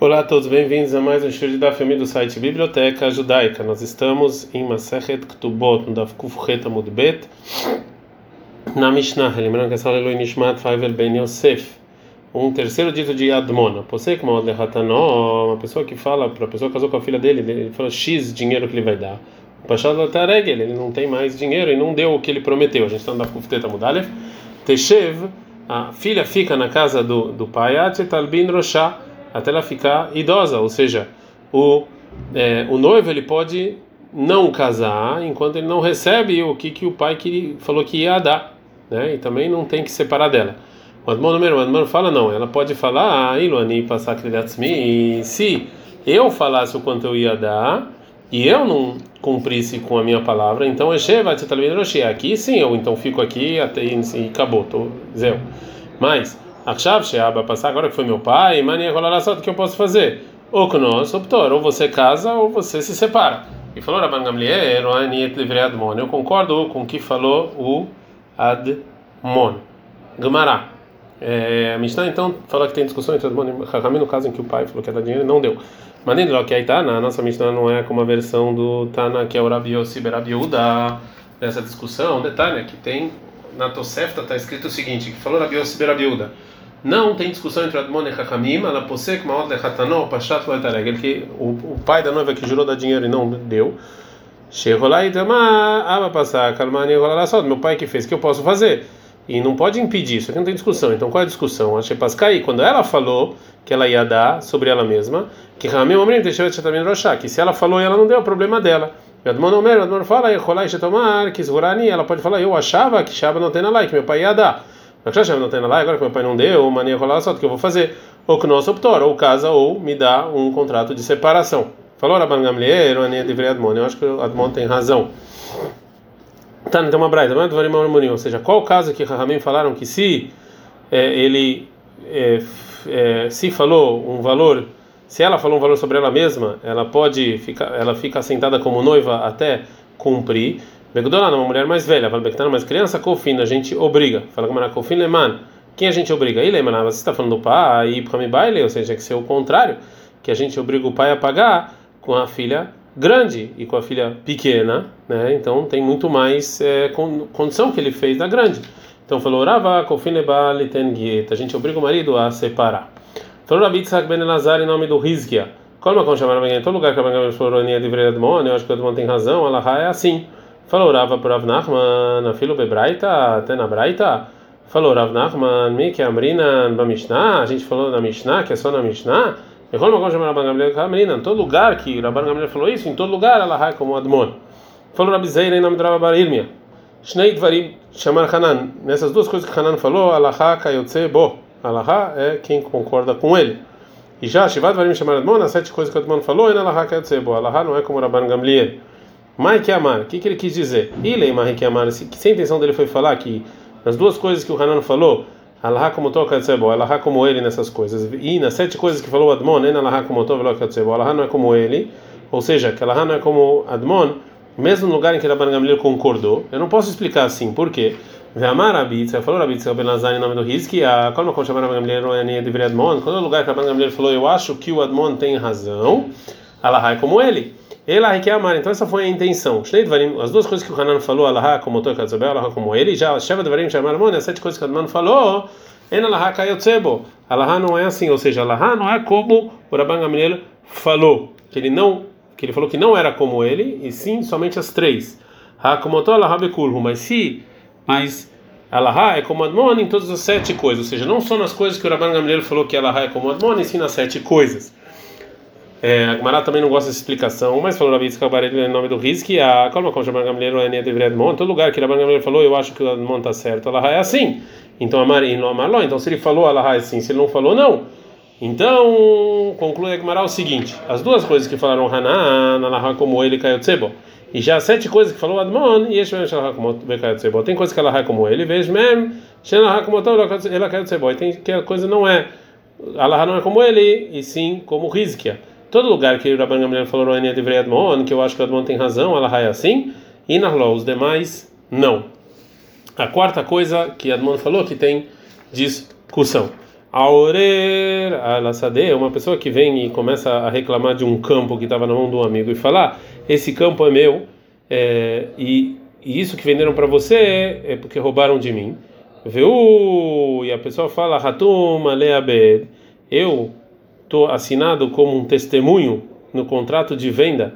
Olá a todos, bem-vindos a mais um estudo da família do site Biblioteca Judaica. Nós estamos em Masechet Ktubot, no Daf Kufchet Amud Bet, na Mishnah. Lembrando que essa aleluia Nishmat Faivel Ben Yosef, um terceiro dito de Admona. Posei como uma pessoa que fala para a pessoa que casou com a filha dele, ele fala X dinheiro que ele vai dar. O Pachad Taregel, ele não tem mais dinheiro e não deu o que ele prometeu. A gente está no Daf Kufchet Amud Aleph. Teshev, a filha fica na casa do, do pai, Atetalbin Roshah até ela ficar idosa, ou seja, o, é, o noivo ele pode não casar enquanto ele não recebe o que, que o pai que falou que ia dar, né? E também não tem que separar dela. O Admon número o Admon fala não, ela pode falar, ah, Iluani passar e se eu falasse o quanto eu ia dar e eu não cumprisse com a minha palavra, então aqui sim, eu então fico aqui até e acabou, tô zero. Mas Achav Sheaba passar agora que foi meu pai, mania só o que eu posso fazer? Ou nós, optor, ou você casa ou você se separa. E falou Rabban Gamliel. Eu concordo com o que falou o Admon. Gemara. É, a Mishnah então fala que tem discussão entre Admon e Hakamim no caso em que o pai falou que ia dar dinheiro e não deu. Mas nem que aí tá, na nossa Mishnah não é como a versão do Tana que é o Rabi Yossi Berabiuda dessa discussão. Detalhe que tem na Tosefta está escrito o seguinte, que falou Rabi Yossi Berabiuda não tem discussão entre Admon e Hakamim, ela posek maod lechatanó, pashat loetaregel, que o, o pai da noiva que jurou dar dinheiro e não deu. Shehulai tamar, aba passar, kalmani só meu pai que fez, o que eu posso fazer? E não pode impedir, isso aqui não tem discussão. Então qual é a discussão? A Shepaskai, quando ela falou que ela ia dar sobre ela mesma, que Ramim Omrim deixou de também rochar, que se ela falou e ela não deu, é o problema dela. Admon Omer, Admon fala, Shetomar, que ela pode falar, eu achava que Shaba não tem na lá, que meu pai ia dar. Não tem lá, agora que meu pai não deu, mania rolar só, o que eu vou fazer? Ou que nosso optor, ou casa, ou me dá um contrato de separação. Falou Rabban Gamliel, Ania de Admon, eu acho que Admon tem razão. Tá, então uma braita, ou seja, qual o caso que Rahamim falaram que se é, ele é, é, se falou um valor, se ela falou um valor sobre ela mesma, ela pode ficar, ela fica sentada como noiva até cumprir. Begdolá, uma mulher mais velha, fala Bectana, mais criança, Kofina, a gente obriga. Fala era Kofin Leman. Quem a gente obriga? E Leman, você está falando do pai e para baile, ou seja, que ser o contrário, que a gente obriga o pai a pagar com a filha grande e com a filha pequena, né? Então tem muito mais é, condição que ele fez da grande. Então falou, Rava, Kofineba, A gente obriga o marido a separar. Falou Rabi Tzak Ben Elazar em nome do Rizkia. Como como chamaram em todo lugar que a Bangamel falou, Nia de eu acho que o Edmon tem razão, Allah é assim. Falou Rava para Rav Nachman, filo bebraita, até na braita. Falou Rav Nachman, mi que amrina na Mishnah, a gente falou na Mishnah, que é só na Mishnah. Quando como chamaram Bangamel, amrina, em todo lugar que Rabban Gamliel falou isso, em todo lugar Allah é como Admon. Falou Rabi Zeira em nome de Rabba Barilmia. Shnei Dvarim chamar Hanan. Nessas duas coisas que Hanan falou, Alaha kayotze bo. Alaha é quem concorda com ele. E já Shivat Dvarim chamar Admon, as sete coisas que Admon falou, é Alaha kayotze bo. Alaha não é como Rabban Gamliel. Mai que amar, o que, que ele quis dizer? Ilei Mai que amar, se a intenção dele foi falar que nas duas coisas que o Hanan falou, Alaha como toca Katsebo, Alaha como ele nessas coisas, e nas sete coisas que falou Admon, né, Alaha como toca Katsebo, Alaha não é como ele, ou seja, que Alaha não é como Admon, mesmo no lugar em que Rabban Gamliel concordou, eu não posso explicar assim, por quê? Ve'amar Abitz, falou Abitz, o Benazar em nome do Rizki, a como Rabban Gamliel, é deveria Admon, quando é o lugar que Rabban Gamliel falou, eu acho que o Admon tem razão, Alaha é como ele. Ela que amar, então essa foi a intenção. As duas coisas que o Hanan falou, Alaha como Toy Katzabel, Alaha como ele, já Sheva Devarim chamar Mone, as sete coisas que o Hanan falou, En Alaha Kayotzebo. Alaha não é assim, ou seja, Alaha não é como o Rabban Gamliel falou, que ele não, que ele falou que não era como ele, e sim somente as três. Ha como Alaha Bekulhu, mas se, mas Alaha é como Admon em todas as sete coisas, ou seja, não só nas coisas que o Rabban Gamliel falou que Alaha é como Admon, e sim nas sete coisas. É, a Gemara também não gosta dessa explicação, mas falou Rabi Yitzchak em nome do Rizki, a Kalma Kol Shaban Gamliel Enia de Edmon, todo lugar que Rabban Gamliel falou, eu acho que o Edmon está certo, Allah é assim. Então Amar e não Amarlo, então se ele falou Allah é assim, se ele não falou, não. Então, conclui a Gemara o seguinte: as duas coisas que falaram Hanan, Allah como ele caiu Tsebo, e já sete coisas que falou Admon, e Yeshmem Shalach como caiu Tsebo. Tem coisas que Allah como ele, Vejmem Shalach como ela caiu Tsebo. E tem que a coisa não é, Allah não é como ele, e sim como Rizkia. Todo lugar que o Rabban Gamliel falou Roenia de Admon, que eu acho que o Admon tem razão, ela é assim, e Narló, os demais não. A quarta coisa que Admon falou que tem discussão. Aurer al-Assadeh, uma pessoa que vem e começa a reclamar de um campo que estava na mão de um amigo e falar: Esse campo é meu, é, e, e, isso que venderam para você é, é, porque roubaram de mim. Viu? E a pessoa fala: Hatum aleabed, eu estou assinado como um testemunho no contrato de venda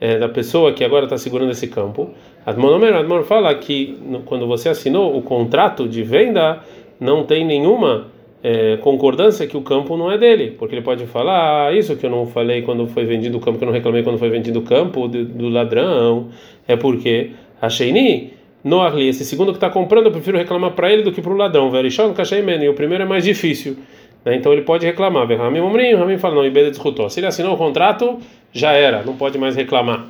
é, da pessoa que agora está segurando esse campo. Admonomer, Admon fala que no, quando você assinou o contrato de venda, não tem nenhuma é, concordância que o campo não é dele, porque ele pode falar ah, isso que eu não falei quando foi vendido o campo, que eu não reclamei quando foi vendido o campo do, do ladrão, é porque a Sheini, Noarli, esse segundo que está comprando, eu prefiro reclamar para ele do que para o ladrão. Verishon, Kashaimen, e o primeiro é mais difícil. Né? Então ele pode reclamar. Ramim Omrim, Ramim fala, não, Ibeda discutou. Se ele assinou o contrato, já era, não pode mais reclamar.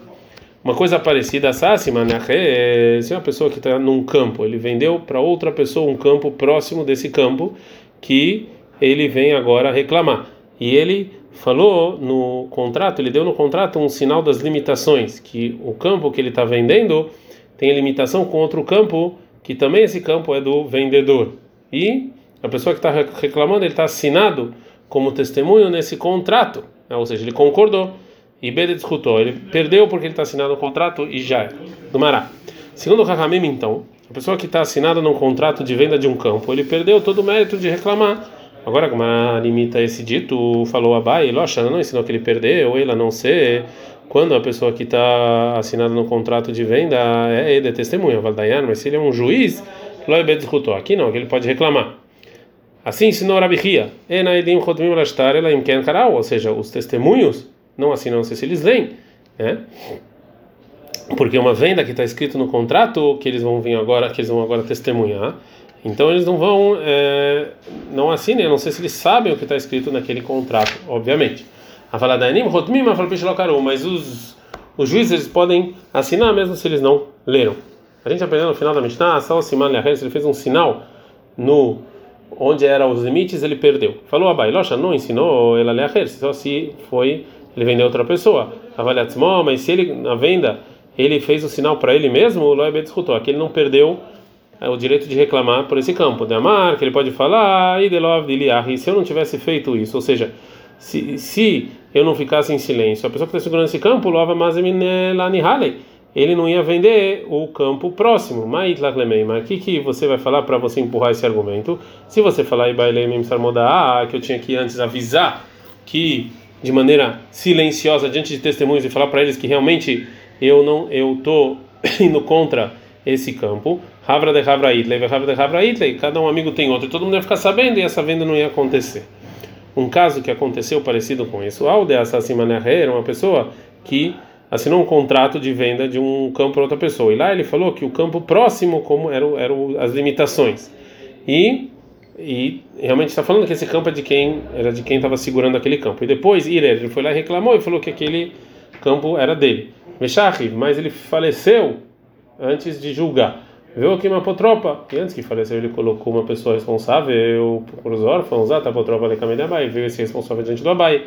Uma coisa parecida, Sassima, né? se uma pessoa que está num campo, ele vendeu para outra pessoa um campo próximo desse campo, que ele vem agora reclamar. E ele falou no contrato, ele deu no contrato um sinal das limitações, que o campo que ele está vendendo tem limitação com outro campo, que também esse campo é do vendedor. E a pessoa que está reclamando, ele está assinado como testemunho nesse contrato, né? ou seja, ele concordou. E Bede discutou, ele perdeu porque ele está assinado no contrato e já era. No Mará. Segundo o Hakamim, então, a pessoa que está assinada num contrato de venda de um campo, ele perdeu todo o mérito de reclamar. Agora, como limita esse dito, falou Abai, Locha não ensinou que ele perdeu, ele não ser. Quando a pessoa que está assinada no contrato de venda é, é testemunha, Valdayan, mas se ele é um juiz, Loibed discutou. Aqui não, aqui ele pode reclamar. Assim ensinou Rabi Hia, ou seja, os testemunhos não assinam, se eles leem, né? porque uma venda que está escrito no contrato que eles vão vir agora, que eles vão agora testemunhar, então eles não vão, é, não assinem, não sei se eles sabem o que está escrito naquele contrato, obviamente. A falar da Anim, Rotmim, mas os, os juízes eles podem assinar mesmo se eles não leram. A gente aprendeu no final da Mishnah, Sal Siman ele fez um sinal no onde eram os limites, ele perdeu. Falou a Bailocha, não ensinou ela a só se foi ele vendeu outra pessoa. Avaliatzmó, mas se ele na venda ele fez o sinal para ele mesmo, o Loeb discutou, aqui ele não perdeu é, o direito de reclamar por esse campo. De amar, que ele pode falar, e de se eu não tivesse feito isso, ou seja, se, se eu não ficasse em silêncio, a pessoa que está segurando esse campo, Lova ele não ia vender o campo próximo. Mas o que, que você vai falar para você empurrar esse argumento? Se você falar que eu tinha que antes avisar que de maneira silenciosa diante de testemunhos e falar para eles que realmente eu não eu tô indo contra esse campo. Havra de Havra Itley, Havra de Havra Itley, cada um amigo tem outro, todo mundo ia ficar sabendo e essa venda não ia acontecer. Um caso que aconteceu parecido com isso, Alde Assassimanerre era uma pessoa que assinou um contrato de venda de um campo para outra pessoa. E lá ele falou que o campo próximo como eram, as limitações. E e realmente está falando que esse campo é de quem era de quem estava segurando aquele campo. E depois Irer, ele foi lá e reclamou e falou que aquele campo era dele. Meshachi, mas ele faleceu antes de julgar. Viu aqui uma potropa, e antes que faleceu ele colocou uma pessoa responsável para os órfãos, ah, tá potropa caminho Abai, veio esse responsável diante do Abai.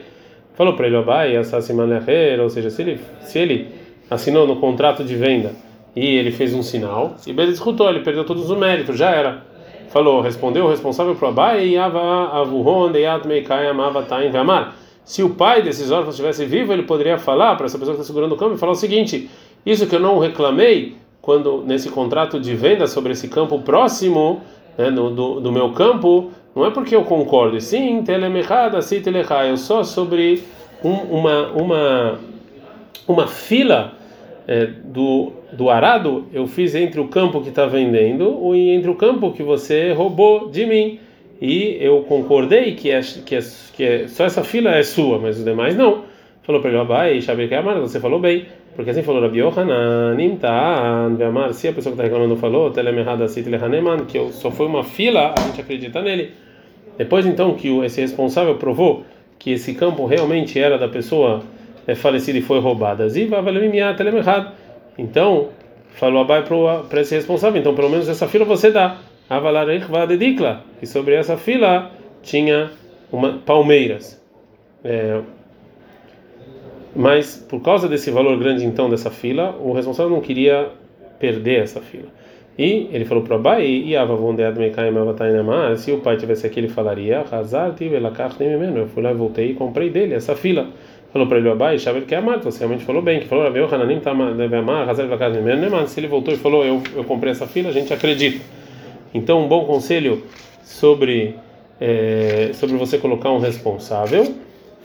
Falou para ele, assassinaner, ou seja, se ele, se ele assinou no contrato de venda e ele fez um sinal, e ele escutou, ele perdeu todos os méritos, já era. Falou, respondeu o responsável para o Abai, Yava avuhon deyat meikai amava tain ve'amar se o pai desses órfãos estivesse vivo, ele poderia falar para essa pessoa que está segurando o campo e falar o seguinte: isso que eu não reclamei quando nesse contrato de venda sobre esse campo próximo né, do, do, do, meu campo, não é porque eu concordo, sim, telemechada, sim, telechá, eu só sobre um, uma uma uma fila é, do do arado eu fiz entre o campo que está vendendo e entre o campo que você roubou de mim e eu concordei que é, que é, que é só essa fila é sua, mas os demais não. Falou para ele, Abai, Shabir Kamar, você falou bem, porque assim falou Rabi Yohanan, Nimtan, Ve'amar, se a pessoa que está reclamando falou, Telemehada Sit Lehaneman, que eu, só foi uma fila, a gente acredita nele. Depois então que esse responsável provou que esse campo realmente era da pessoa é, falecida e foi roubada. Então, falou Abai para esse responsável, então pelo menos essa fila você dá. E sobre essa fila tinha uma, palmeiras. É, mas por causa desse valor grande então dessa fila, o responsável não queria perder essa fila. E ele falou para o Abai, e se o pai tivesse aqui, ele falaria, eu fui lá voltei e comprei dele essa fila. Falou para ele Abai, Shavel que é amar, você realmente falou bem, que falou, Ravel Hananim deve amar, se ele voltou e falou, eu, eu comprei essa fila, a gente acredita. Então, um bom conselho sobre, é, sobre você colocar um responsável.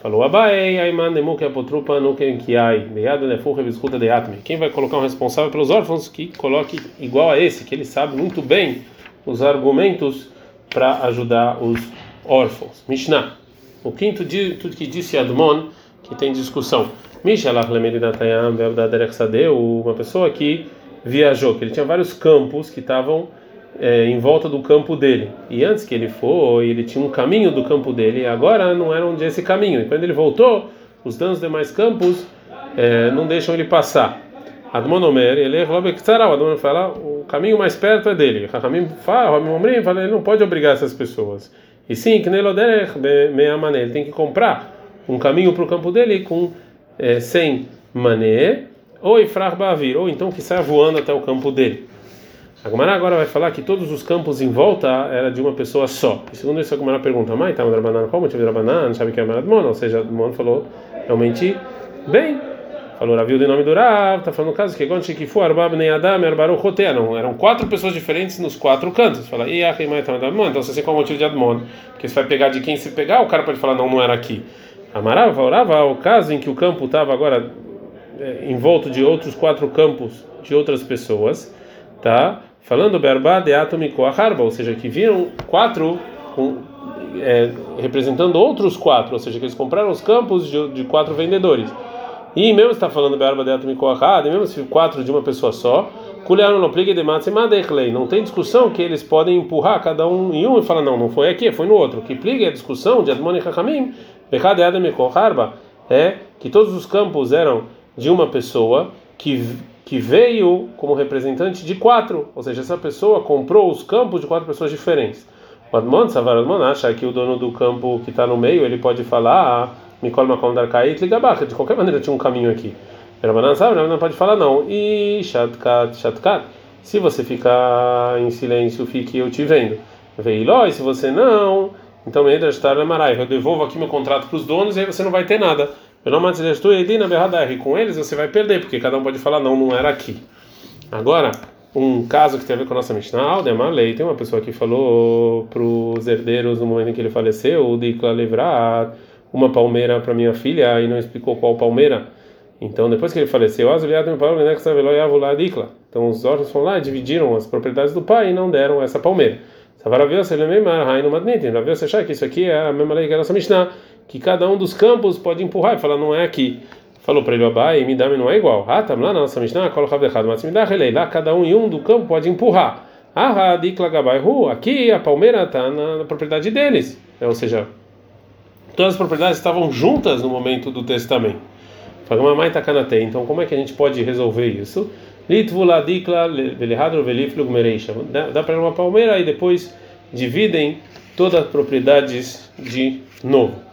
Falou Abai, Aiman Nemuk Apotrupa Nuken Kiai, Beado Nefu Reviscuta de Atme. Quem vai colocar um responsável pelos órfãos que coloque igual a esse, que ele sabe muito bem os argumentos para ajudar os órfãos. Mishnah. O quinto dia, tudo que disse Admon que tem discussão. Mishalach Lemedidatayam Verdaderech Sadeu, uma pessoa que viajou, que ele tinha vários campos que estavam é, em volta do campo dele. E antes que ele foi, ele tinha um caminho do campo dele, e agora não era onde esse caminho. E quando ele voltou, os danos demais campos é, não deixam ele passar. Admonomer, ele é o Admonomer fala, o caminho mais perto é dele. Fala, ele não pode obrigar essas pessoas. E sim, que ele tem que comprar um caminho para o campo dele com é, sem mané, ou ifrar ou então que saia voando até o campo dele. A Gomara agora vai falar que todos os campos em volta era de uma pessoa só. E segundo isso, a Gomara pergunta: Mãe, tá o motivo de Rabanan? Sabe que é Maradmon? Ou seja, Mon falou realmente bem. Falou Raviu de nome do Rav, tá falando no caso que Gonchi que foi Arbab nem Adam, Arbaru Rotea. Não, eram quatro pessoas diferentes nos quatro cantos. Fala, e a Mãe, tá Então você sei qual é o motivo de Admon. Porque você vai pegar de quem se pegar, o cara pode falar, não, não era aqui. Amarava, falava, o caso em que o campo estava agora é, envolto de outros quatro campos de outras pessoas, tá? Falando Berba de Atomico Harba, ou seja, que viram quatro com, é, representando outros quatro, ou seja, que eles compraram os campos de, de quatro vendedores. E mesmo está falando Berba de Atomico Harba, mesmo se quatro de uma pessoa só, não tem discussão que eles podem empurrar cada um em um e falar, não, não foi aqui, foi no outro. Que pliga a discussão de Admon e Hakamim, é que todos os campos eram de uma pessoa que que veio como representante de quatro, ou seja, essa pessoa comprou os campos de quatro pessoas diferentes. O Admon, Savar Admon, acha que o dono do campo que está no meio, ele pode falar, ah, Mikol Makom Darkait Ligabach, de qualquer maneira tinha um caminho aqui. Rabanan sabe, não pode falar não. E Shatkat, Shatkat, se você ficar em silêncio, fique eu te vendo. Veiló, e se você não, então Medrash Tarlemarai, eu devolvo aqui meu contrato para os donos e aí você não vai ter nada. Com eles você vai perder, porque cada um pode falar, não, não era aqui. Agora, um caso que tem a ver com a nossa Mishnah, Aldemar Lei, tem uma pessoa que falou para os herdeiros no momento em que ele faleceu, de livrar uma palmeira para minha filha e não explicou qual palmeira. Então, depois que ele faleceu, então os órfãos foram lá e dividiram as propriedades do pai e não deram essa palmeira. Savaravia, se ele você achar que isso aqui é a mesma lei que a nossa Mishnah que cada um dos campos pode empurrar e falar, não é aqui. Falou para ele, Abai, me dá não é igual. Ah, tá lá na nossa Mishnah, coloca errado, mas me dá. Lá cada um em um do campo pode empurrar. Ah, dikla gabai aqui a palmeira está na, propriedade deles. É, ou seja, todas as propriedades estavam juntas no momento do testamento. Então, como é que a gente pode resolver isso? Litvula dikla velihadro veliflug mereisha. Dá para uma palmeira e depois dividem todas as propriedades de novo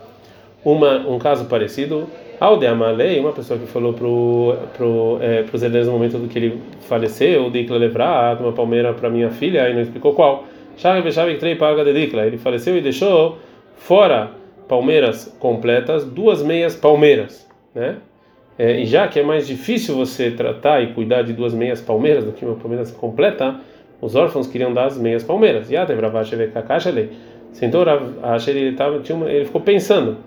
uma, um caso parecido ao de Amalei, uma pessoa que falou pro, pro, é, os herdeiros no momento do que ele faleceu, Dikla levrar uma palmeira para minha filha, e não explicou qual. Ele faleceu e deixou fora palmeiras completas, duas meias palmeiras, né? É, e já que é mais difícil você tratar e cuidar de duas meias palmeiras do que uma palmeira completa, os órfãos queriam dar as meias palmeiras. E caixa lei. Sentou Rav ele, tava, tinha uma, ele ficou pensando: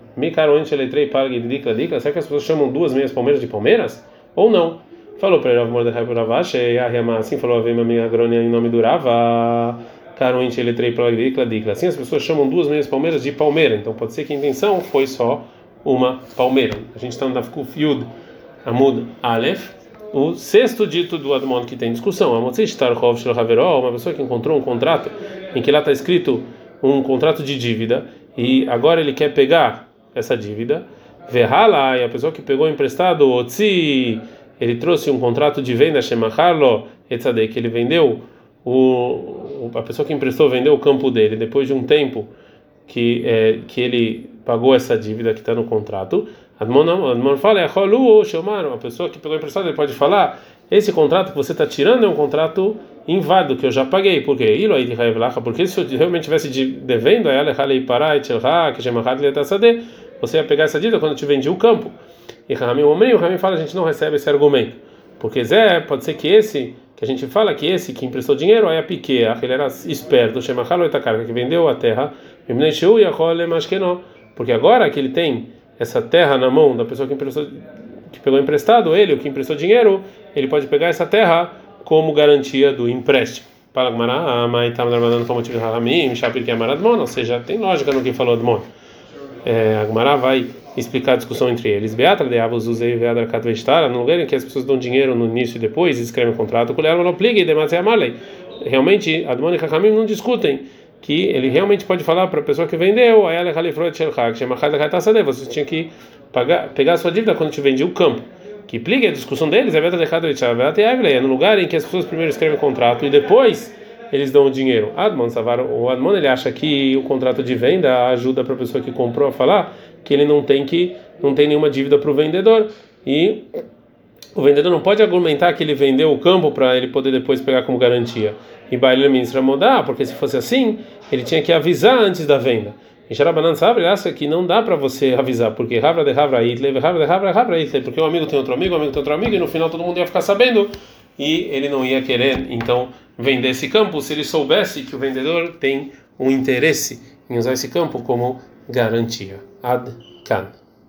eletrei para dicla dicla. Será que as pessoas chamam duas meias palmeiras de palmeiras? Ou não? Falou para ele Rav Mordecai Ravash, e a Riamá assim falou: a minha amiga Grônia em nome do Rava. Caroente eletrei para dicla dicla. Assim as pessoas chamam duas meias palmeiras de palmeira. Então pode ser que a intenção foi só uma palmeira. A gente está no Dafkuf Yud Amud Aleph. O sexto dito do Admon que tem discussão, uma pessoa que encontrou um contrato em que lá está escrito um contrato de dívida e agora ele quer pegar essa dívida, verhala, e a pessoa que pegou emprestado, otzi, ele trouxe um contrato de venda, shemacharlo, que ele vendeu, o, a pessoa que emprestou vendeu o campo dele depois de um tempo que, é, que ele pagou essa dívida que está no contrato. Admon fala, é a pessoa que pegou emprestado, ele pode falar, esse contrato que você está tirando é um contrato inválido que eu já paguei. Por quê? Porque se eu realmente tivesse devendo, você ia pegar essa dívida quando eu te vendi o campo. E Ramim Omrim, fala, a gente não recebe esse argumento. Porque Zé, pode ser que esse, que a gente fala que esse que emprestou dinheiro, aí a Piquea, ele era esperto, Shemachalo Itakarka, que vendeu a terra, porque agora que ele tem essa terra na mão da pessoa que emprestou que pegou emprestado, ele, o que emprestou dinheiro, ele pode pegar essa terra como garantia do empréstimo. Que é ou seja, tem lógica no que falou Admon. É, a vai explicar a discussão entre eles. Beatra de Avos usei Veadra Katvestara, no lugar em que as pessoas dão dinheiro no início e depois escrevem um contrato, não pligue e demais malei. Realmente, Admon e Hakamim não discutem que ele realmente pode falar para a pessoa que vendeu, ela você tinha que pagar, pegar a sua dívida quando te vendia o campo. Que pliga a discussão deles, é no lugar em que as pessoas primeiro escrevem o contrato e depois eles dão o dinheiro. Admon Savar, o Admon ele acha que o contrato de venda ajuda para a pessoa que comprou a falar que ele não tem que não tem nenhuma dívida para o vendedor e o vendedor não pode argumentar que ele vendeu o campo para ele poder depois pegar como garantia. E Baile ministra mudar, porque se fosse assim, ele tinha que avisar antes da venda. E Sharabanan sabe, acha que não dá para você avisar, porque Havra de Havra Itle, Havra de Havra Havra porque um amigo tem outro amigo, um amigo tem outro amigo, e no final todo mundo ia ficar sabendo, e ele não ia querer, então, vender esse campo se ele soubesse que o vendedor tem um interesse em usar esse campo como garantia. Ad Kan.